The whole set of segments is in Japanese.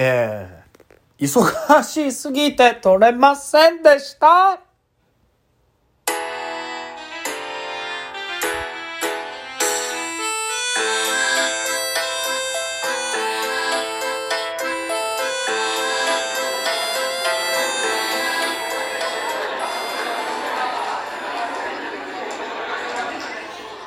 えー、忙しすぎて撮れませんでした。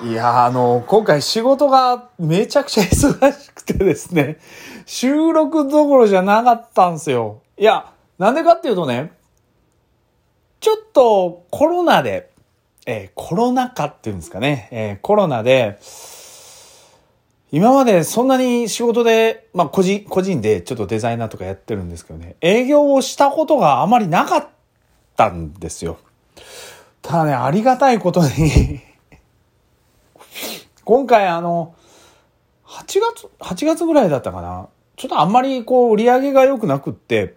いやーあの、今回仕事がめちゃくちゃ忙しくてですね、収録どころじゃなかったんですよ。いや、なんでかっていうとね、ちょっとコロナで、えーコロナ禍っていうんですかね、えーコロナで、今までそんなに仕事で、まあ個人、個人でちょっとデザイナーとかやってるんですけどね、営業をしたことがあまりなかったんですよ。ただね、ありがたいことに、今回あの、8月、8月ぐらいだったかな。ちょっとあんまりこう売り上げが良くなくって、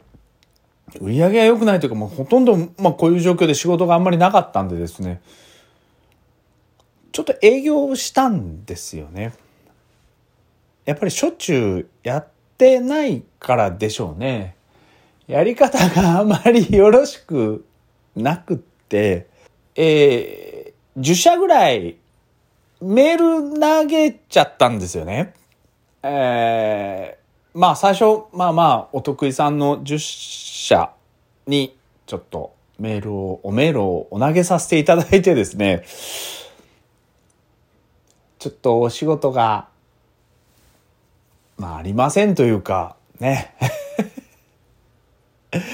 売り上げが良くないというかもうほとんど、まあこういう状況で仕事があんまりなかったんでですね、ちょっと営業をしたんですよね。やっぱりしょっちゅうやってないからでしょうね。やり方があまりよろしくなくって、えー、10社ぐらいメール投げちゃったんですよね。えー、まあ最初、まあまあ、お得意さんの10社にちょっとメールを、おメールをお投げさせていただいてですね、ちょっとお仕事が、まあありませんというか、ね。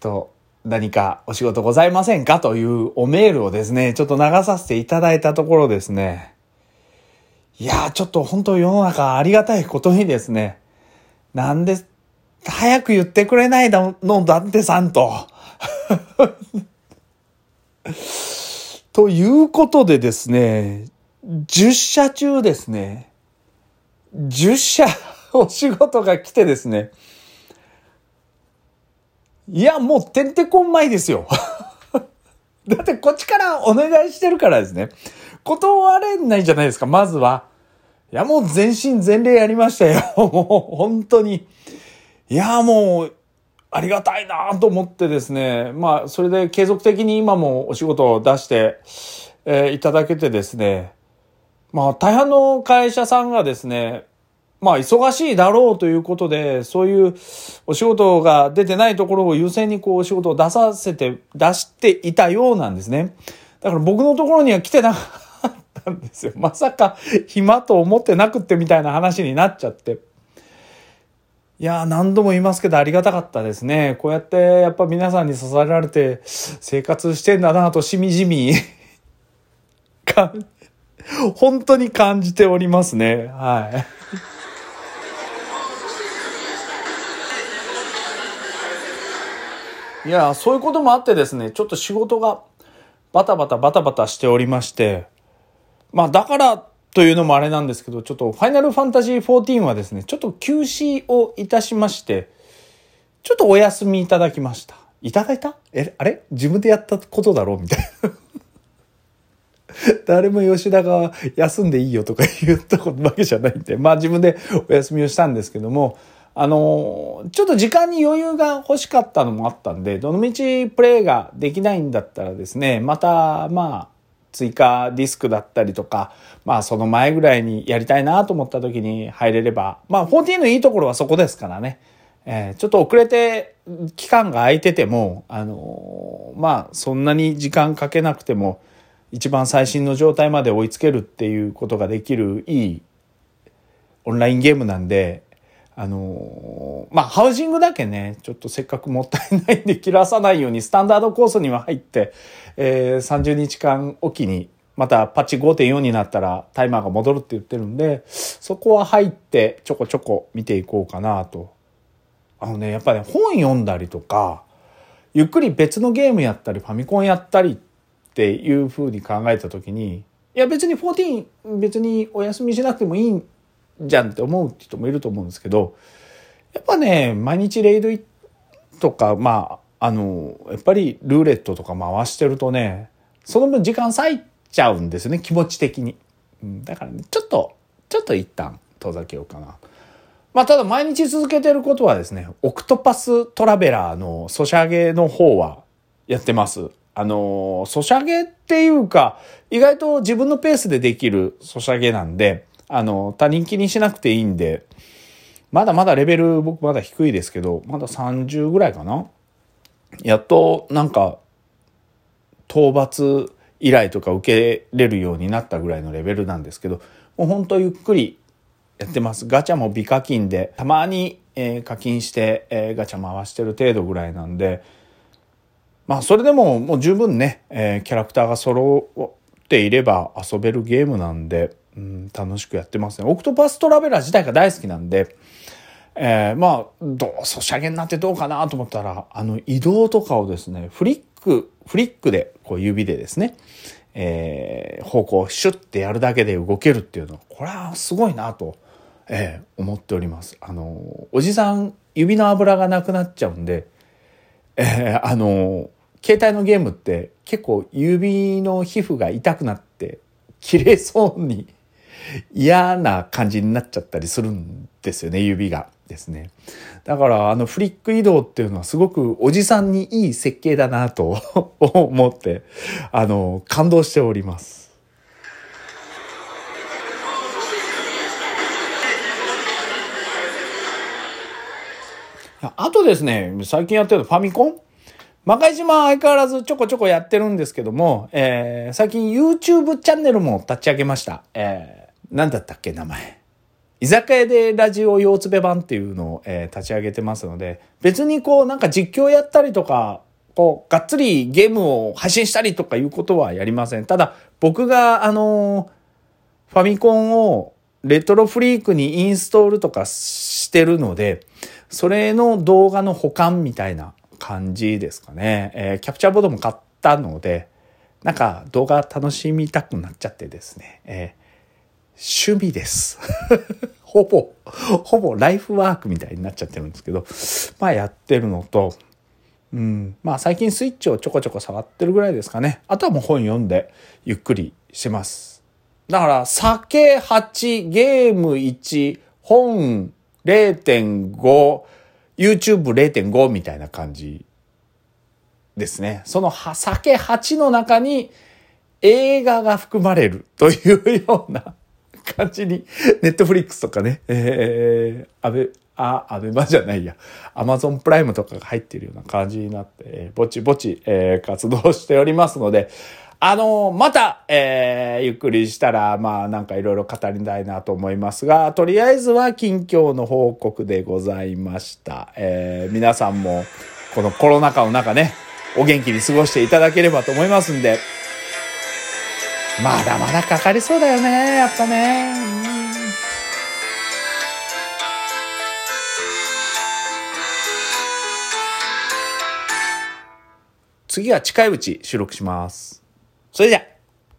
と、何かお仕事ございませんかというおメールをですね、ちょっと流させていただいたところですね。いやー、ちょっと本当世の中ありがたいことにですね、なんで、早く言ってくれないの、だってさんと。ということでですね、10社中ですね、10社お仕事が来てですね、いや、もうてんてこんまいですよ。だってこっちからお願いしてるからですね。断れないじゃないですか、まずは。いや、もう全身全霊やりましたよ。もう本当に。いや、もう、ありがたいなと思ってですね。まあ、それで継続的に今もお仕事を出して、えーいただけてですね。まあ、大半の会社さんがですね、まあ、忙しいだろうということで、そういうお仕事が出てないところを優先にこうお仕事を出させて、出していたようなんですね。だから僕のところには来てなかったんですよ。まさか暇と思ってなくってみたいな話になっちゃって。いや何度も言いますけどありがたかったですね。こうやってやっぱ皆さんに支えられて生活してんだなとしみじみ 本当に感じておりますね。はい。いや、そういうこともあってですね、ちょっと仕事がバタバタバタバタしておりまして、まあだからというのもあれなんですけど、ちょっとファイナルファンタジー14はですね、ちょっと休止をいたしまして、ちょっとお休みいただきました。いただいた？え、あれ？自分でやったことだろう？みたいな。誰も吉田が休んでいいよとか言ったことわけじゃないんで、まあ自分でお休みをしたんですけども、あのちょっと時間に余裕が欲しかったのもあったんで、どのみちプレイができないんだったらですね、また、まあ、追加ディスクだったりとか、まあその前ぐらいにやりたいなと思った時に入れれば、まあ14のいいところはそこですからね。えーちょっと遅れて期間が空いてても、あのーまあそんなに時間かけなくても、一番最新の状態まで追いつけるっていうことができるいいオンラインゲームなんで、あのーまあ、ハウジングだけね、ちょっとせっかくもったいないんで切らさないように、スタンダードコースには入って、えー30日間おきに、またパッチ5.4になったらタイマーが戻るって言ってるんで、そこは入ってちょこちょこ見ていこうかなと。あのね、やっぱね、本読んだりとか、ゆっくり別のゲームやったり、ファミコンやったりっていう風に考えた時に、いや別に14別にお休みしなくてもいいじゃんって思う人もいると思うんですけど、やっぱね、毎日レイドとか、まあ、あの、やっぱりルーレットとか回してるとね、その分時間割いちゃうんですよね、気持ち的に。うん、だからね、ちょっと、ちょっと一旦遠ざけようかな。まあ、ただ毎日続けてることはですね、オクトパストラベラーのソシャゲの方はやってます。あの、ソシャゲっていうか、意外と自分のペースでできるソシャゲなんで、あの、他人気にしなくていいんで、まだまだレベル僕まだ低いですけど、まだ30ぐらいかな。やっとなんか、討伐依頼とか受けれるようになったぐらいのレベルなんですけど、もうほんとゆっくりやってます。ガチャも美課金で、たまに、えー、課金して、えー、ガチャ回してる程度ぐらいなんで、まあそれでももう十分ね、えー、キャラクターが揃っていれば遊べるゲームなんで、うん、楽しくやってますね。オクトパストラベラー自体が大好きなんで、えー、まあ、どう、ソシャゲになってどうかなと思ったら、あの移動とかをですね、フリック、フリックで、こう指でですね、えー、方向をシュッてやるだけで動けるっていうのは、これはすごいなと。えー、思っております。あの、おじさん、指の油がなくなっちゃうんで、えー、あの、携帯のゲームって結構指の皮膚が痛くなって切れそうに嫌な感じになっちゃったりするんですよね、指がですね。だからあのフリック移動っていうのはすごくおじさんにいい設計だなと 思って、あの、感動しております。あとですね、最近やってるファミコン？魔界島相変わらずちょこちょこやってるんですけども、えー、最近 YouTube チャンネルも立ち上げました。えー、なんだったっけ、名前。居酒屋でラジオ用つべ版っていうのを、えー、立ち上げてますので、別にこうなんか実況やったりとか、こう、がっつりゲームを配信したりとかいうことはやりません。ただ、僕があのファミコンをレトロフリークにインストールとかしてるので、それの動画の保管みたいな感じですかね。えー、キャプチャーボードも買ったので、なんか動画楽しみたくなっちゃってですね。えー、趣味です。ほぼ、ほぼライフワークみたいになっちゃってるんですけど、まあやってるのと、うん、まあ最近スイッチをちょこちょこ触ってるぐらいですかね。あとはもう本読んでゆっくりしてます。だから、酒8、ゲーム1、本0.5、YouTube0.5 みたいな感じですね。その酒8の中に映画が含まれるというような感じに、ネットフリックスとかね、えー、アベ、あ、アベマじゃないや、アマゾンプライムとかが入ってるような感じになって、ぼちぼち、えー、活動しておりますので、あの、また、えー、ゆっくりしたら、まあ、なんかいろいろ語りたいなと思いますが、とりあえずは近況の報告でございました。えー、皆さんも、このコロナ禍の中ね、お元気に過ごしていただければと思いますんで、まだまだかかりそうだよね、やっぱね。次は近いうち収録します。それじゃ。